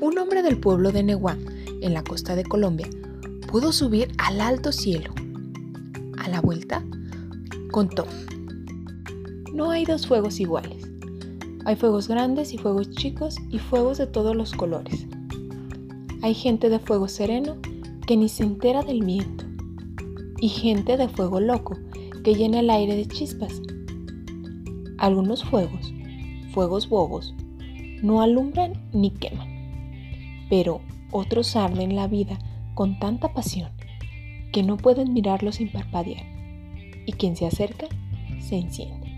Un hombre del pueblo de Neguá, en la costa de Colombia, pudo subir al alto cielo. A la vuelta, contó, no hay dos fuegos iguales. Hay fuegos grandes y fuegos chicos y fuegos de todos los colores. Hay gente de fuego sereno que ni se entera del viento y gente de fuego loco que llena el aire de chispas. Algunos fuegos, fuegos bobos, no alumbran ni queman, pero otros arden la vida con tanta pasión que no pueden mirarlos sin parpadear y quien se acerca se enciende.